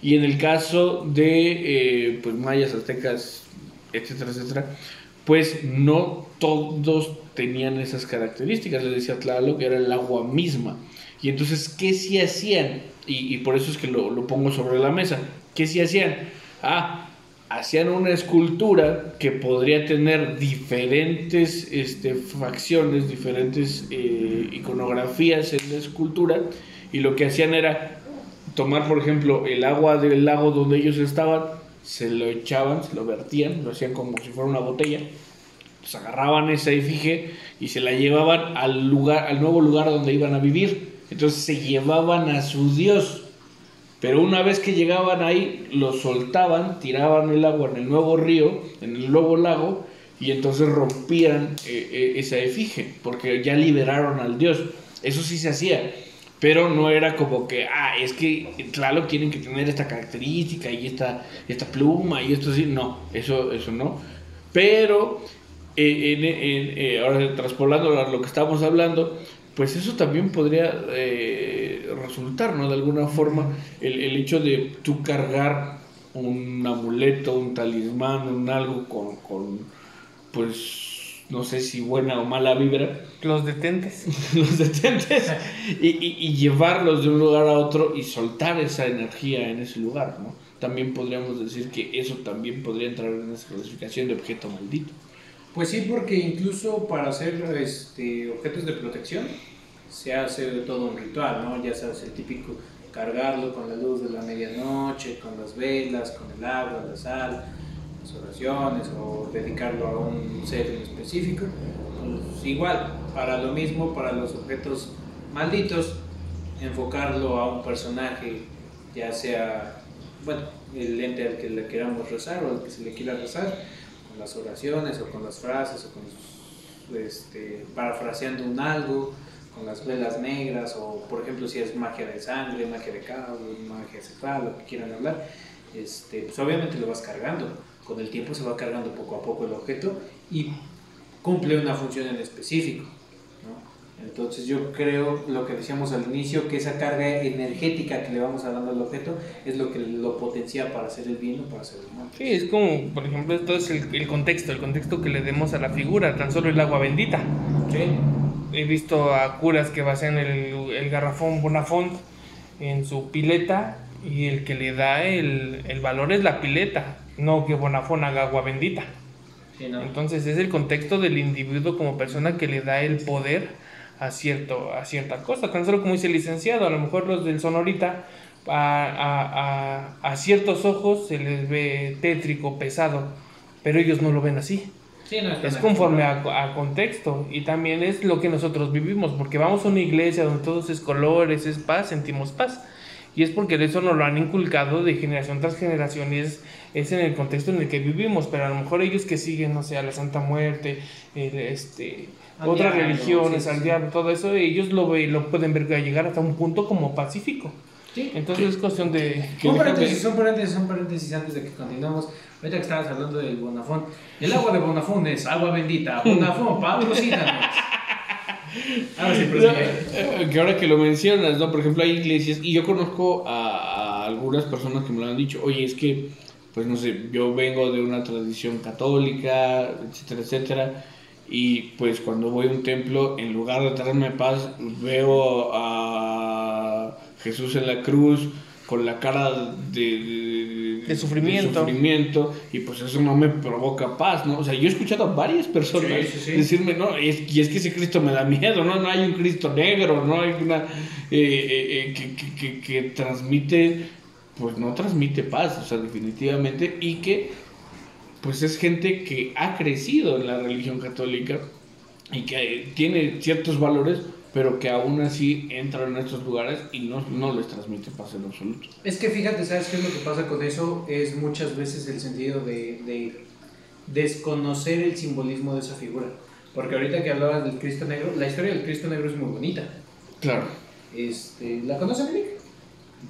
Y en el caso de pues mayas, aztecas, etcétera, etcétera, pues no todos tenían esas características. Les decía Tlaloc que era el agua misma. Y entonces, ¿qué sí hacían? Y, por eso es que lo, lo, pongo sobre la mesa. ¿Qué sí hacían? Ah, hacían una escultura que podría tener diferentes este, facciones, diferentes eh, iconografías en la escultura. Y lo que hacían era tomar, por ejemplo, el agua del lago donde ellos estaban, se lo echaban, se lo vertían, lo hacían como si fuera una botella, pues agarraban esa efigie y se la llevaban al lugar, al nuevo lugar donde iban a vivir. Entonces se llevaban a su dios. Pero una vez que llegaban ahí, lo soltaban, tiraban el agua en el nuevo río, en el nuevo lago, y entonces rompían eh, eh, esa efigie, porque ya liberaron al dios. Eso sí se hacía. Pero no era como que, ah, es que, claro, tienen que tener esta característica y esta, esta pluma y esto así. No, eso, eso no. Pero, eh, en, en, eh, ahora traspolando a lo que estábamos hablando, pues eso también podría eh, resultar, ¿no? De alguna forma, el, el, hecho de tú cargar un amuleto, un talismán, un algo con, con pues, no sé si buena o mala vibra. Los detentes. los detentes. y, y, y, llevarlos de un lugar a otro y soltar esa energía en ese lugar, ¿no? También podríamos decir que eso también podría entrar en esa clasificación de objeto maldito. Pues sí, porque incluso para hacer este, objetos de protección se hace todo un ritual, ¿no? Ya sabes, el típico cargarlo con la luz de la medianoche, con las velas, con el agua, la sal, las oraciones o dedicarlo a un ser en específico. Pues igual, para lo mismo, para los objetos malditos, enfocarlo a un personaje, ya sea, bueno, el ente al que le queramos rezar o al que se le quiera rezar, con las oraciones o con las frases o con, este, parafraseando un algo, con las velas negras o, por ejemplo, si es magia de sangre, magia de caos, magia sexual, lo que quieran hablar, este, pues obviamente lo vas cargando con el tiempo se va cargando poco a poco el objeto y cumple una función en específico. Entonces yo creo, lo que decíamos al inicio, que esa carga energética que le vamos a dando al objeto es lo que lo potencia para hacer el bien o para hacer el mal. Sí, es como, por ejemplo, esto es el, el contexto, el contexto que le demos a la figura, tan solo el agua bendita. Sí. He visto a curas que vacian el, el garrafón Bonafont en su pileta y el que le da el, el valor es la pileta, no que Bonafón haga agua bendita. Sí, no. Entonces es el contexto del individuo como persona que le da el poder a, cierto, a cierta cosa. Tan solo como dice el licenciado, a lo mejor los del Sonorita a, a, a, ciertos ojos se les ve tétrico, pesado, pero ellos no lo ven así. Sí, no, Es conforme a, a, contexto y también es lo que nosotros vivimos, porque vamos a una iglesia donde todo es colores, es paz, sentimos paz. Y es porque de eso nos lo han inculcado de generación tras generación y es, es en el contexto en el que vivimos, pero a lo mejor ellos que siguen, no sé, a la Santa Muerte, eh, este, otras diablo, religiones, sí, al sí. diablo, todo eso, ellos lo, ve- lo pueden ver llegar hasta un punto como pacífico. Sí. Entonces es cuestión de... Déjame- paréntesis, son paréntesis, son paréntesis antes de que continuemos. Ahorita que estabas hablando del Bonafón. El agua de Bonafón es agua bendita. Bonafón, patrocínanos. Ahora sí, prosigue. Eh, que ahora que lo mencionas, ¿no? Por ejemplo, hay iglesias, y yo conozco a, a algunas personas que me lo han dicho, oye, es que, pues no sé, yo vengo de una tradición católica, etcétera, etcétera, y pues cuando voy a un templo, en lugar de traerme paz, veo a Jesús en la cruz con la cara de, de, De sufrimiento. sufrimiento, y pues eso no me provoca paz, ¿no? O sea, yo he escuchado a varias personas Sí, sí, sí. decirme, no, es, y es que ese Cristo me da miedo, no, no hay un Cristo negro, no hay una eh, eh, eh, que, que- que- que transmite, pues no transmite paz, o sea, definitivamente, y que pues es gente que ha crecido en la religión católica y que eh, tiene ciertos valores, pero que aún así entran en estos lugares y no, no les transmite paz en absoluto. Es que fíjate, ¿sabes qué es lo que pasa con eso? Es muchas veces el sentido de, de desconocer el simbolismo de esa figura. Porque ahorita que hablabas del Cristo Negro, la historia del Cristo Negro es muy bonita. Claro. Este, ¿La conocen, Eric?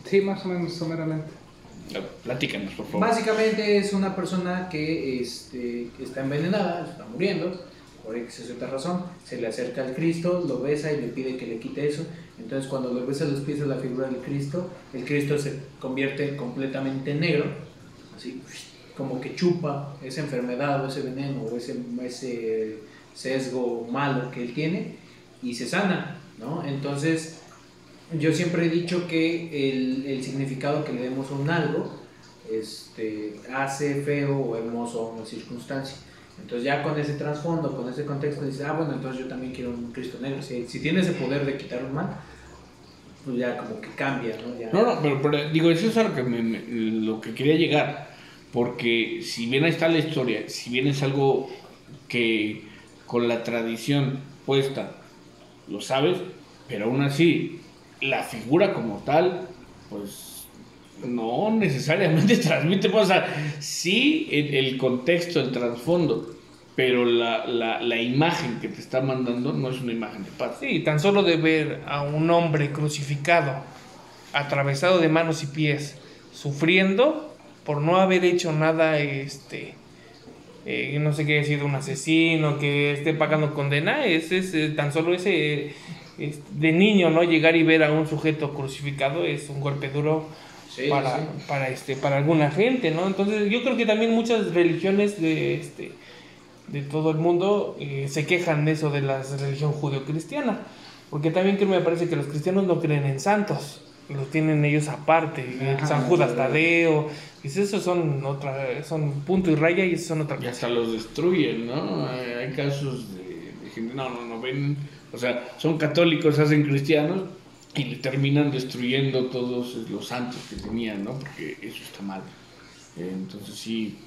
Sí, más o menos, someramente. Platícanos, por favor. Básicamente es una persona que este, está envenenada, está muriendo, por X o razón, se le acerca al Cristo, lo besa y le pide que le quite eso. Entonces cuando lo besa los pies la figura del Cristo, el Cristo se convierte completamente en negro, así como que chupa esa enfermedad o ese veneno o ese, ese sesgo malo que él tiene y se sana, ¿no? Entonces yo siempre he dicho que el, el significado que le demos a un algo este, hace feo o hermoso una circunstancia. Entonces ya con ese trasfondo, con ese contexto, dices, ah, bueno, entonces yo también quiero un Cristo negro. Si, si tiene ese poder de quitar un mal, pues ya como que cambia, ¿no? Ya- No, no, pero, pero, digo, eso es a que, me- lo que quería llegar. Porque si bien ahí está la historia, si bien es algo que con la tradición puesta lo sabes, pero aún así, la figura como tal, pues no necesariamente transmite, o sea, sí el, el contexto, el trasfondo, pero la, la, la imagen que te está mandando no es una imagen de paz. Sí, tan solo de ver a un hombre crucificado, atravesado de manos y pies, sufriendo por no haber hecho nada, este, eh, no sé qué, sido un asesino, que esté pagando condena, es, es eh, tan solo ese, es, de niño, ¿no? Llegar y ver a un sujeto crucificado es un golpe duro Sí, para, sí. para, este, para alguna gente, ¿no? Entonces yo creo que también muchas religiones de, este, de todo el mundo eh, se quejan de eso de la religión judeocristiana, porque también creo me parece que los cristianos no creen en santos, los tienen ellos aparte, Ajá, San Judas. Tadeo, y esos son otra, son punto y raya y esos son otra Y cosa. hasta los destruyen, ¿no? Hay, hay casos de, de gente, no, no, no, ven, o sea, son católicos, hacen cristianos y le terminan destruyendo todos los santos que tenían, ¿no? Porque eso está mal. Eh, Entonces sí.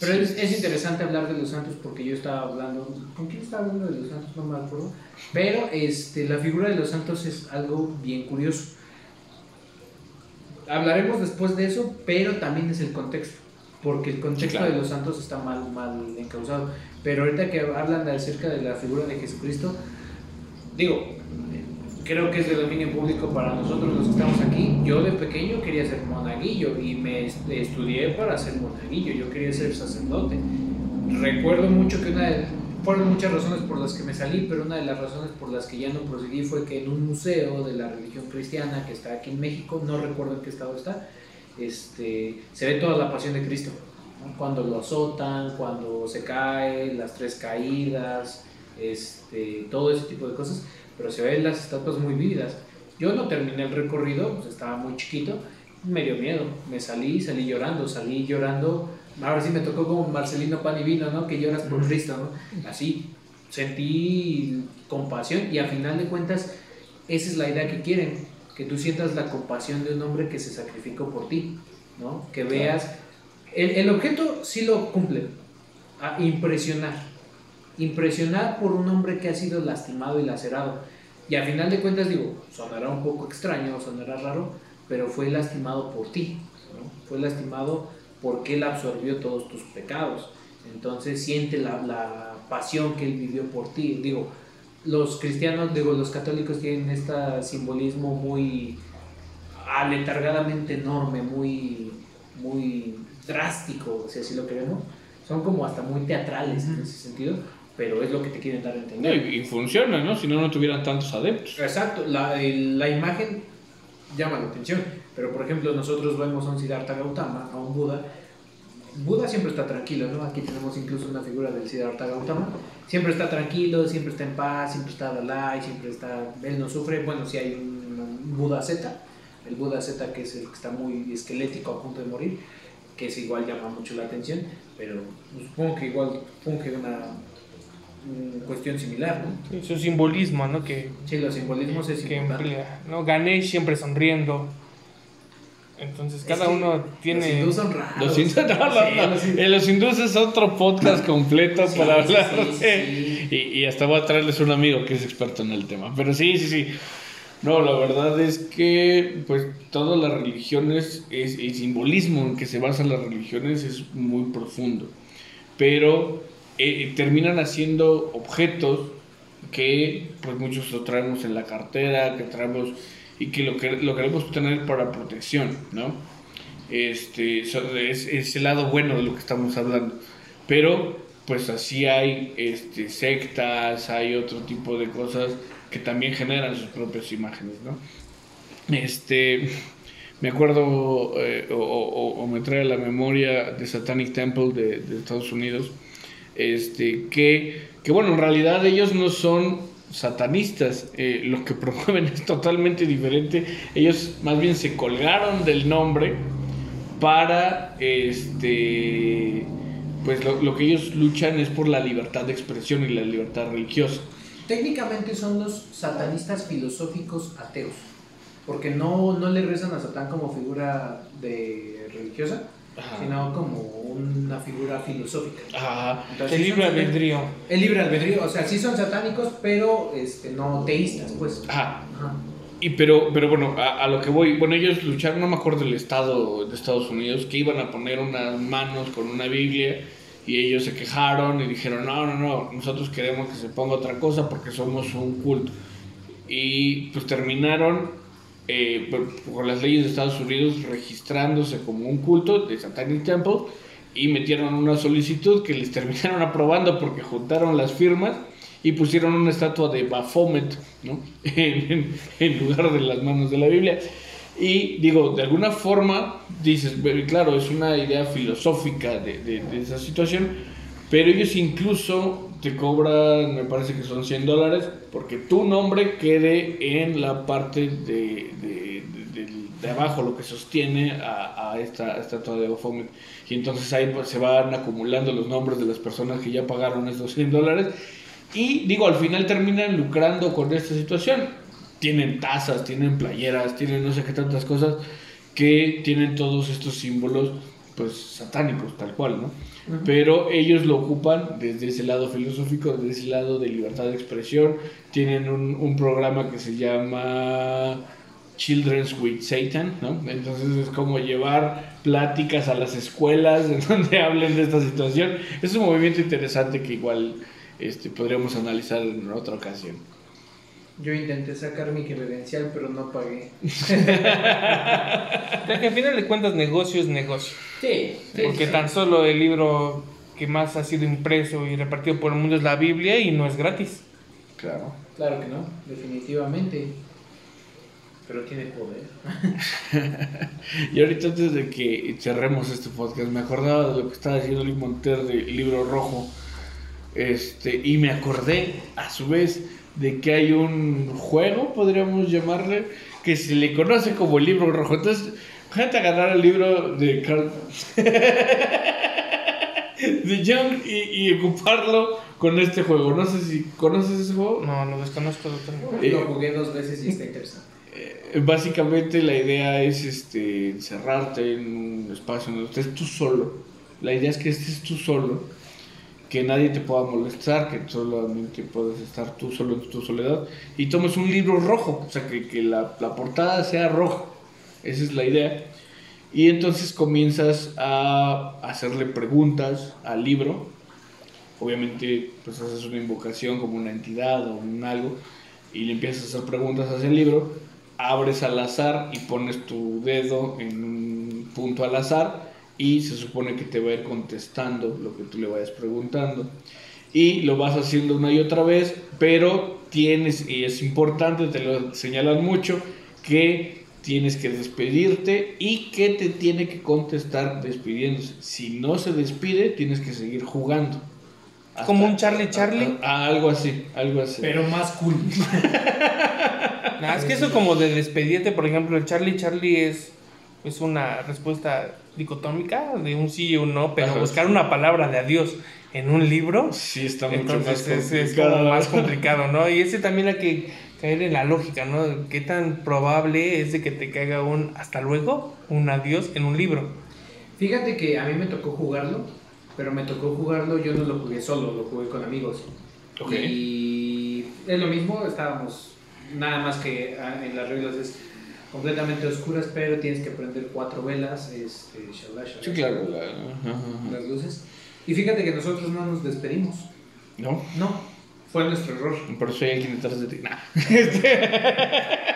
Pero sí, es, es interesante hablar de los santos porque yo estaba hablando, ¿con quién estaba hablando de los santos? No me acuerdo. Pero este, la figura de los santos es algo bien curioso. Hablaremos después de eso, pero también es el contexto. Porque el contexto claro. de los santos está mal, mal encausado. Pero ahorita que hablan acerca de la figura de Jesucristo, digo, creo que es de dominio público para nosotros los que estamos aquí. Yo de pequeño quería ser monaguillo y me est- estudié para ser monaguillo. Yo quería ser sacerdote. Recuerdo mucho que una de, fueron muchas razones por las que me salí, pero una de las razones por las que ya no proseguí fue que en un museo de la religión cristiana que está aquí en México, no recuerdo en qué estado está, este, se ve toda la pasión de Cristo. ¿no? Cuando lo azotan, cuando se cae, las tres caídas, este, todo ese tipo de cosas, pero se ven las estatuas muy vívidas. Yo no terminé el recorrido, pues estaba muy chiquito, me dio miedo, me salí, salí llorando, salí llorando, ahora sí me tocó como Marcelino Pan y Vino, ¿no? Que lloras por Cristo, ¿no? Así, sentí compasión y a final de cuentas esa es la idea que quieren, que tú sientas la compasión de un hombre que se sacrificó por ti, ¿no? Que veas, el, el objeto sí lo cumple, a impresionar, impresionar por un hombre que ha sido lastimado y lacerado. Y a final de cuentas digo, sonará un poco extraño, sonará raro, pero fue lastimado por ti, ¿no? Fue lastimado porque él absorbió todos tus pecados. Entonces siente la, la pasión que él vivió por ti. Digo, los cristianos, digo, los católicos tienen este simbolismo muy aletargadamente enorme, muy, muy drástico, si así lo queremos. Son como hasta muy teatrales en ese sentido, pero es lo que te quieren dar a entender. y, y funciona, ¿no? Si no, no tuvieran tantos adeptos. Exacto, la, el- la imagen llama la atención, pero por ejemplo nosotros vemos a un Siddhartha Gautama, a un Buda. Buda siempre está tranquilo, ¿no? Aquí tenemos incluso una figura del Siddhartha Gautama. Siempre está tranquilo, siempre está en paz, siempre está Dalai, siempre está... Él no sufre. Bueno, si hay un, Buda Z, el Buda Z que es el que está muy esquelético a punto de morir, que es igual llama mucho la atención, pero supongo que igual funge una cuestión similar, ¿no? Sí, su simbolismo, ¿no? Que, Sí, los simbolismos es que emplea. ¿no? Ganesh siempre sonriendo. Entonces cada Es que uno Los tiene... hindús son raros. Los hindúes, no, no, Sí, no. los hindúes. Eh, los hindúes es otro podcast completo Sí, para hablar. sí, de- sí. Y, y hasta voy a traerles un amigo que es experto en el tema. Pero sí, sí, sí. No, la verdad es que pues todas las religiones, es, el simbolismo en que se basan las religiones es muy profundo. Pero eh, terminan haciendo objetos que pues muchos lo traemos en la cartera, que traemos y que lo, que lo queremos tener para protección, ¿no? Este, es, es el lado bueno de lo que estamos hablando. Pero, pues así hay este, sectas, hay otro tipo de cosas que también generan sus propias imágenes, ¿no? Este, me acuerdo, eh, o, o- o me trae a la memoria de Satanic Temple de, de Estados Unidos, este, que, que, bueno, en realidad ellos no son satanistas, eh, lo que promueven es totalmente diferente, ellos más bien se colgaron del nombre para, este, pues lo, lo que ellos luchan es por la libertad de expresión y la libertad religiosa. Técnicamente son los satanistas filosóficos ateos. Porque no, no le rezan a Satán como figura de religiosa, sino como una figura filosófica. Ajá. Entonces, El libre albedrío. El libre albedrío, o sea, sí son satánicos, pero este, no teístas, pues. Ajá. Ajá. Y pero, pero bueno, a, a lo que voy, bueno, ellos lucharon, no me acuerdo del estado de Estados Unidos, que iban a poner unas manos con una Biblia y ellos se quejaron y dijeron, no, no, no, nosotros queremos que se ponga otra cosa porque somos un culto. Y pues terminaron eh, por, por las leyes de Estados Unidos registrándose como un culto de Satanic Temple y metieron una solicitud que les terminaron aprobando porque juntaron las firmas y pusieron una estatua de Baphomet, ¿no? En, en lugar de las manos de la Biblia. Y digo, de alguna forma, dices, "Bueno, claro, es una idea filosófica de, de- de esa situación, pero ellos incluso te cobran, me parece que son 100 dólares, porque tu nombre quede en la parte de, de, de- abajo, lo que sostiene a, a esta estatua de Baphomet. Y entonces ahí pues, se van acumulando los nombres de las personas que ya pagaron esos 100 dólares. Y digo, al final terminan lucrando con esta situación. Tienen tazas, tienen playeras, tienen no sé qué tantas cosas que tienen todos estos símbolos pues satánicos, tal cual, ¿no? Pero ellos lo ocupan desde ese lado filosófico, desde ese lado de libertad de expresión. Tienen un, un programa que se llama Children's with Satan, ¿no? Entonces es como llevar pláticas a las escuelas en donde hablen de esta situación. Es un movimiento interesante que igual este, podríamos analizar en otra ocasión. Yo intenté sacar mi credencial, pero no pagué. Que al final de cuentas negocio es negocio. Sí, Porque tan solo el libro que más ha sido impreso y repartido por el mundo es la Biblia y no es gratis. Claro. Claro que no, definitivamente. Pero tiene poder. Y ahorita antes de que cerremos este podcast, me acordaba de lo que estaba diciendo Luis Monter del libro rojo. Este, y me acordé a su vez de que hay un juego, podríamos llamarle, que se le conoce como el libro rojo. Entonces, gente agarrar el libro de Carl de y, y ocuparlo con este juego. No sé si conoces ese juego. No, lo desconozco totalmente. Eh, Lo jugué dos veces y está interesante. Eh, Básicamente la idea es este, encerrarte en un espacio donde estés tú solo. La idea es que estés tú solo, que nadie te pueda molestar, que solamente puedas estar tú solo en tu soledad y tomes un libro rojo, o sea, que, que la, la portada sea roja. Esa es la idea. Y entonces comienzas a hacerle preguntas al libro. Obviamente, pues haces una invocación como una entidad o un algo y le empiezas a hacer preguntas hacia el libro abres al azar y pones tu dedo en un punto al azar y se supone que te va a ir contestando lo que tú le vayas preguntando. Y lo vas haciendo una y otra vez, pero tienes, y es importante, te lo señalan mucho, que tienes que despedirte y que te tiene que contestar despidiéndose. Si no se despide, tienes que seguir jugando. Hasta- Como un Charlie Charlie. Algo así, algo así. Pero más cool. Nah, es que eso como de despedirte, por ejemplo, el Charlie Charlie es, es una respuesta dicotómica de un sí y un no, pero Ajá, buscar sí. una palabra de adiós en un libro, sí, está mucho entonces más es, es complicado. como más complicado, ¿no? Y ese también hay que caer en la lógica, ¿no? ¿Qué tan probable es de que te caiga un hasta luego, un adiós en un libro? Fíjate que a mí me tocó jugarlo, pero me tocó jugarlo, yo no lo jugué solo, lo jugué con amigos. Ok. Y es lo mismo, estábamos, nada más que ah, en las reglas es completamente oscuras, pero tienes que prender cuatro velas, este, shalá, shalá, Sí, claro. la- las luces. Y fíjate que nosotros no nos despedimos, ¿No? no, fue nuestro error. Por eso hay alguien detrás de ti. Nah.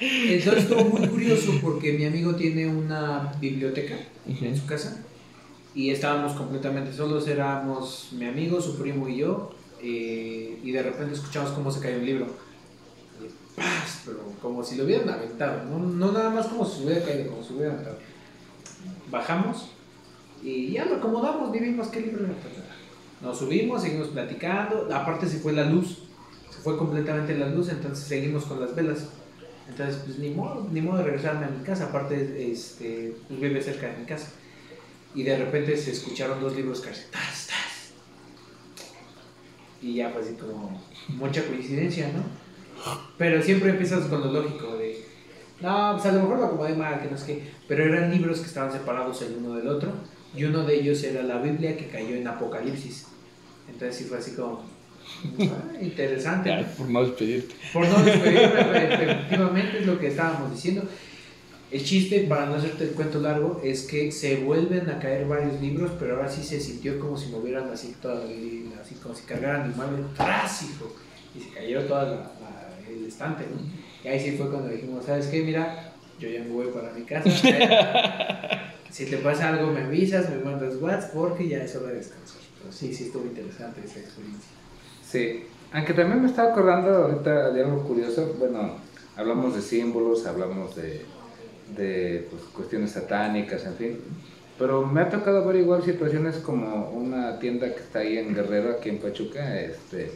Entonces estuvo muy curioso porque mi amigo tiene una biblioteca en su casa y estábamos completamente solos, éramos mi amigo, su primo y yo, eh, y de repente escuchamos cómo se cayó un libro. Pero como si lo hubieran aventado, no, nada más como si se hubiera caído, como si hubiera aventado. Bajamos y ya lo acomodamos, ni vimos qué libro era. Nos subimos, seguimos platicando, aparte se fue la luz, se fue completamente la luz, entonces seguimos con las velas. Entonces, pues ni modo, ni modo de regresarme a mi casa, aparte, este, pues vive cerca de mi casa. Y de repente se escucharon dos libros caerse. ¡Tas, tas! Y ya fue así como mucha coincidencia, ¿no? Pero siempre empiezas con lo lógico de, no, pues a lo mejor lo acomodé mal, que no sé qué. Pero eran libros que estaban separados el uno del otro. Y uno de ellos era la Biblia que cayó en Apocalipsis. Entonces sí fue así como, ah, interesante. por no despedirte. Por no despedirme, efectivamente es lo que estábamos diciendo. El chiste, para no hacerte el cuento largo, es que se vuelven a caer varios libros, pero ahora sí se sintió como si movieran así, todo así como si cargaran el mueble, ¡tras, hijo! Y se cayó todo el estante, ¿no? Y ahí sí fue cuando dijimos, ¿sabes qué? Mira, yo ya me voy para mi casa. si te pasa algo, me avisas, me mandas WhatsApp, porque ya es hora de descansar. Pero sí, sí estuvo interesante esa experiencia. Sí, aunque también me estaba acordando ahorita de algo curioso. Bueno, hablamos de símbolos, hablamos de, de pues, cuestiones satánicas, en fin. Pero me ha tocado ver igual situaciones como una tienda que está ahí en Guerrero, aquí en Pachuca, este,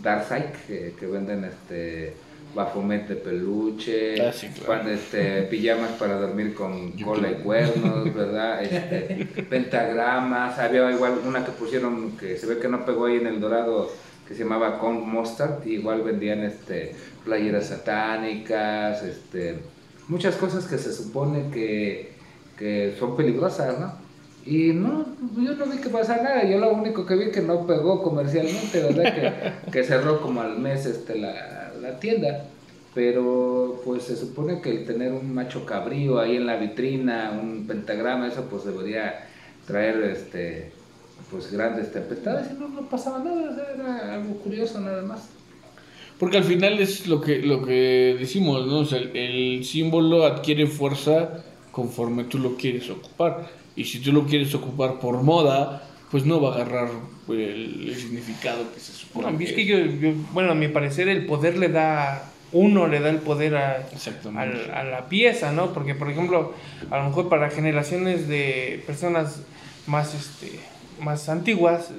Darkside, que, que venden este Bafomet de peluche, Ah, sí, claro. este, pijamas para dormir con cola y cuernos, ¿verdad? Este, pentagramas, había igual una que pusieron que se ve que no pegó ahí en el Dorado que se llamaba Con Mustard, y igual vendían este playeras satánicas, este muchas cosas que se supone que, que son peligrosas, ¿no? Y no, yo no vi que pasara nada, yo lo único que vi que no pegó comercialmente, ¿verdad? Que, que cerró como al mes este, la, la tienda. Pero pues se supone que el tener un macho cabrío ahí en la vitrina, un pentagrama, eso pues debería traer este pues grandes tempestades y no, no pasaba nada, era algo curioso nada más. Porque al final es lo que, lo que decimos, ¿no? O el, el símbolo adquiere fuerza conforme tú lo quieres ocupar. Y si tú lo quieres ocupar por moda, pues no va a agarrar el, el significado que se supone. Es que yo, yo- bueno, a mi parecer el poder le da, uno le da el poder a, al- a la pieza, ¿no? Porque, por ejemplo, a lo mejor para generaciones de personas más, este, más antiguas,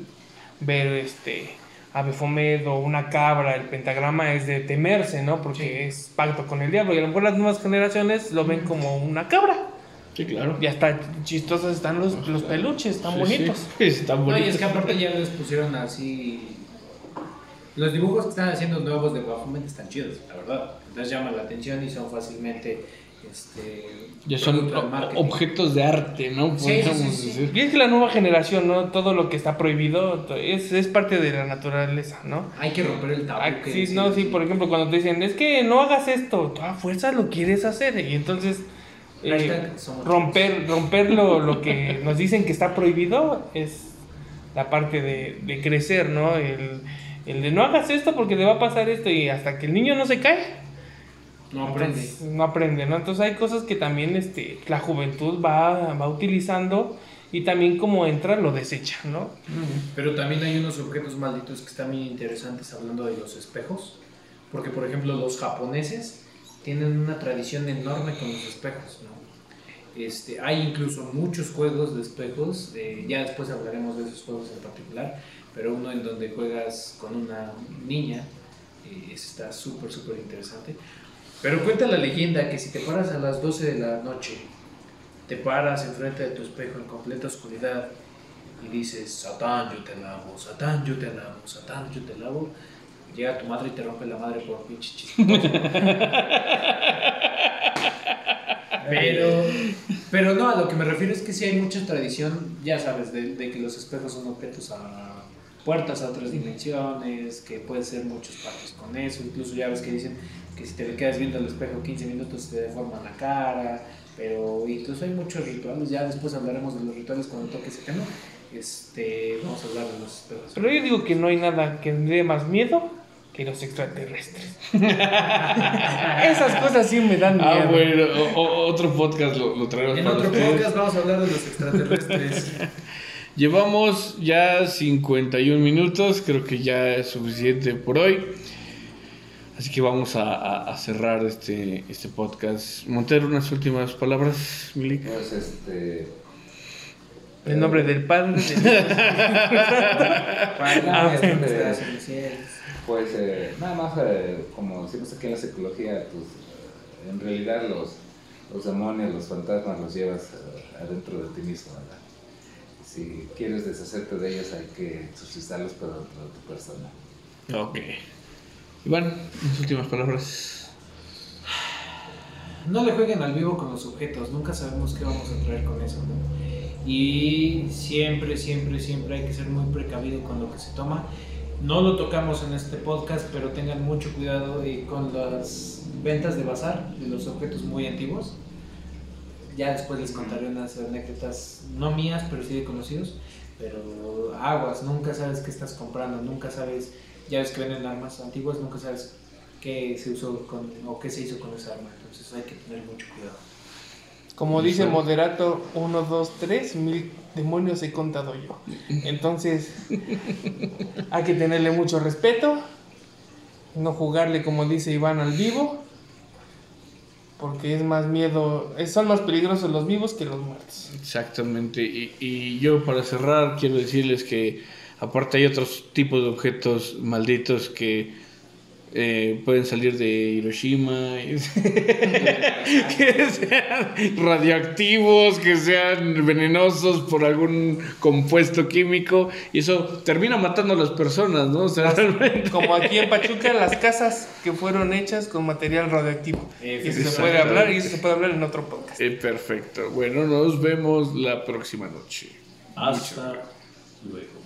ver este a Baphomet o una cabra, el pentagrama es de temerse, ¿no? Porque es pacto con el diablo. Y a lo mejor las nuevas generaciones lo ven como una cabra. Sí, claro. Y hasta chistosos están los, los peluches, están Sí, bonitos. sí. Están No, y es que aparte ya les pusieron así. Los dibujos que están haciendo nuevos de Baphomet están chidos, la verdad. Entonces llaman la atención y son fácilmente. Este, Ya son objetos de arte, ¿no? Sí, sí, sí, Podríamos sí. decir. Y es que la nueva generación, ¿no? Todo lo que está prohibido es, es parte de la naturaleza, ¿no? Hay que romper el tabú. Ah, sí, no, sí, por ejemplo, cuando te dicen, es que no hagas esto, a fuerza lo quieres hacer. Y entonces, eh, romper, romper lo, lo que nos dicen que está prohibido es la parte de, de crecer, ¿no? El, el de no hagas esto porque te va a pasar esto y hasta que el niño no se cae, No aprende. Entonces, no aprende, ¿no? Entonces hay cosas que también este, la juventud va, va utilizando y también como entra lo desecha, ¿no? Pero también hay unos objetos malditos que están bien interesantes hablando de los espejos. Porque, por ejemplo, los japoneses tienen una tradición enorme con los espejos, ¿no? Este, hay incluso muchos juegos de espejos, eh, ya después hablaremos de esos juegos en particular, pero uno en donde juegas con una niña, eh, está súper, súper interesante. Pero cuenta la leyenda que si te paras a las 12 de la noche, te paras enfrente de tu espejo en completa oscuridad y dices, Satán, yo te lavo, Satán, yo te lavo, Satán, yo te lavo, llega tu madre y te rompe la madre por pinche chistoso. Pero, pero no, a lo que me refiero es que sí hay mucha tradición, ya sabes, de, de que los espejos son objetos a puertas a otras dimensiones, que puede ser muchos partes con eso, incluso ya ves que dicen que si te quedas viendo al espejo 15 minutos te deforma la cara, pero incluso hay muchos rituales, ya después hablaremos de los rituales cuando toque ese tema, este, vamos a hablar de los espejos. Pero yo digo que no hay nada que me dé más miedo que los extraterrestres. Esas cosas sí me dan miedo. Ah, bueno, o- o- otro podcast lo, lo traemos En para otro ustedes. podcast vamos a hablar de los extraterrestres. Llevamos ya 51 minutos, creo que ya es suficiente por hoy. Así que vamos a, a- a cerrar este, este podcast. Montero, unas últimas palabras, Milik. Pues este. En nombre del Padre, del este, que Pues eh, nada más, eh, como decimos aquí en la psicología, pues, eh, en realidad los, los demonios, los fantasmas los llevas eh, adentro de ti mismo, ¿verdad? Si quieres deshacerte de ellos hay que suscitarlos pero dentro de tu persona. Ok. Iván, unas últimas palabras. No le jueguen al vivo con los objetos, nunca sabemos qué vamos a traer con eso. ¿no? Y siempre, siempre, siempre hay que ser muy precavido con lo que se toma. No lo tocamos en este podcast, pero tengan mucho cuidado eh, con las ventas de bazar de los objetos muy antiguos. Ya después les contaré unas anécdotas, no mías, pero sí de conocidos. Pero aguas, nunca sabes qué estás comprando, nunca sabes, ya ves que venden armas antiguas, nunca sabes qué se usó con, o qué se hizo con esa arma. Entonces hay que tener mucho cuidado. Como dice Moderato 1, 2, 3, mil demonios he contado yo. Entonces, hay que tenerle mucho respeto, no jugarle como dice Iván al vivo, porque es más miedo, es- son más peligrosos los vivos que los muertos. Exactamente. Y, y yo para cerrar quiero decirles que aparte hay otros tipos de objetos malditos que eh, pueden salir de Hiroshima, que sean radioactivos, que sean venenosos por algún compuesto químico, y eso termina matando a las personas, ¿no? Como aquí en Pachuca, las casas que fueron hechas con material radioactivo. Y eso se puede hablar, y eso se puede hablar en otro podcast. Eh, perfecto. Bueno, nos vemos la próxima noche. Hasta luego.